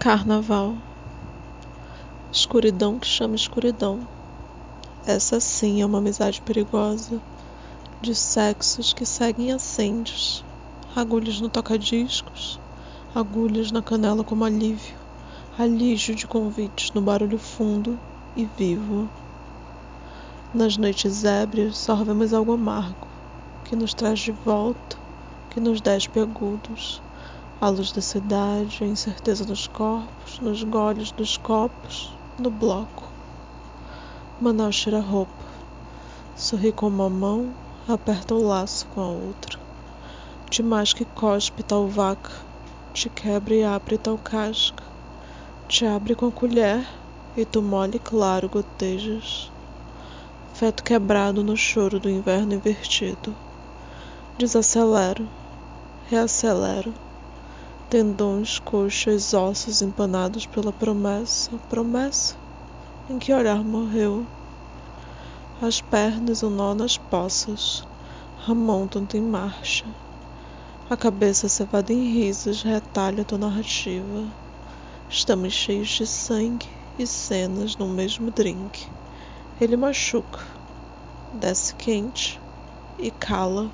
Carnaval. Escuridão que chama escuridão. Essa sim é uma amizade perigosa. De sexos que seguem acêndios. Agulhas no toca-discos. Agulhas na canela como alívio. Alígio de convites no barulho fundo e vivo. Nas noites ébrias sorvemos algo amargo. Que nos traz de volta. Que nos despe agudos a luz da cidade, a incerteza dos corpos, nos goles dos copos, no bloco. Manaus tira a roupa, sorri com uma mão, aperta o laço com a outra. Demais que cospe tal vaca, te quebra e abre tal casca, te abre com a colher e tu mole claro gotejas. Feto quebrado no choro do inverno invertido. Desacelero, reacelero tendões, coxas, ossos empanados pela promessa, promessa em que olhar morreu. As pernas, o nó nas poças, remontam em marcha. A cabeça cevada em risos retalha tua narrativa. Estamos cheios de sangue e cenas no mesmo drink. Ele machuca, desce quente e cala